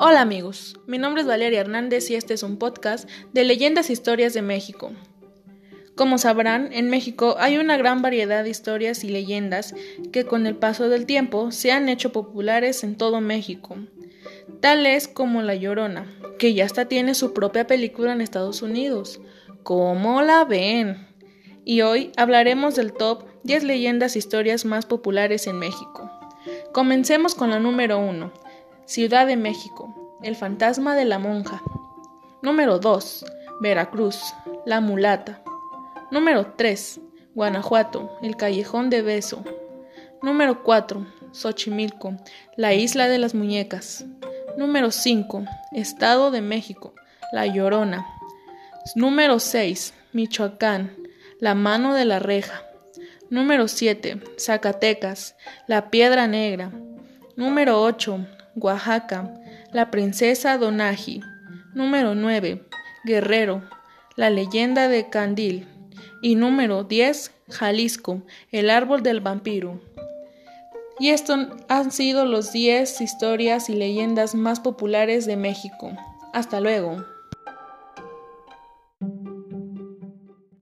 Hola amigos, mi nombre es Valeria Hernández y este es un podcast de leyendas e historias de México. Como sabrán, en México hay una gran variedad de historias y leyendas que con el paso del tiempo se han hecho populares en todo México, tales como La Llorona, que ya hasta tiene su propia película en Estados Unidos. ¿Cómo la ven? Y hoy hablaremos del top 10 leyendas e historias más populares en México. Comencemos con la número 1 Ciudad de México, El fantasma de la monja. Número 2. Veracruz, La mulata. Número 3. Guanajuato, El callejón de beso. Número 4. Xochimilco, La isla de las muñecas. Número 5. Estado de México, La llorona. Número 6. Michoacán, La mano de la reja. Número 7. Zacatecas, La piedra negra. Número 8. Oaxaca, La princesa Donaji. Número 9. Guerrero, La leyenda de Candil. Y número 10. Jalisco, El árbol del vampiro. Y estos han sido los 10 historias y leyendas más populares de México. Hasta luego.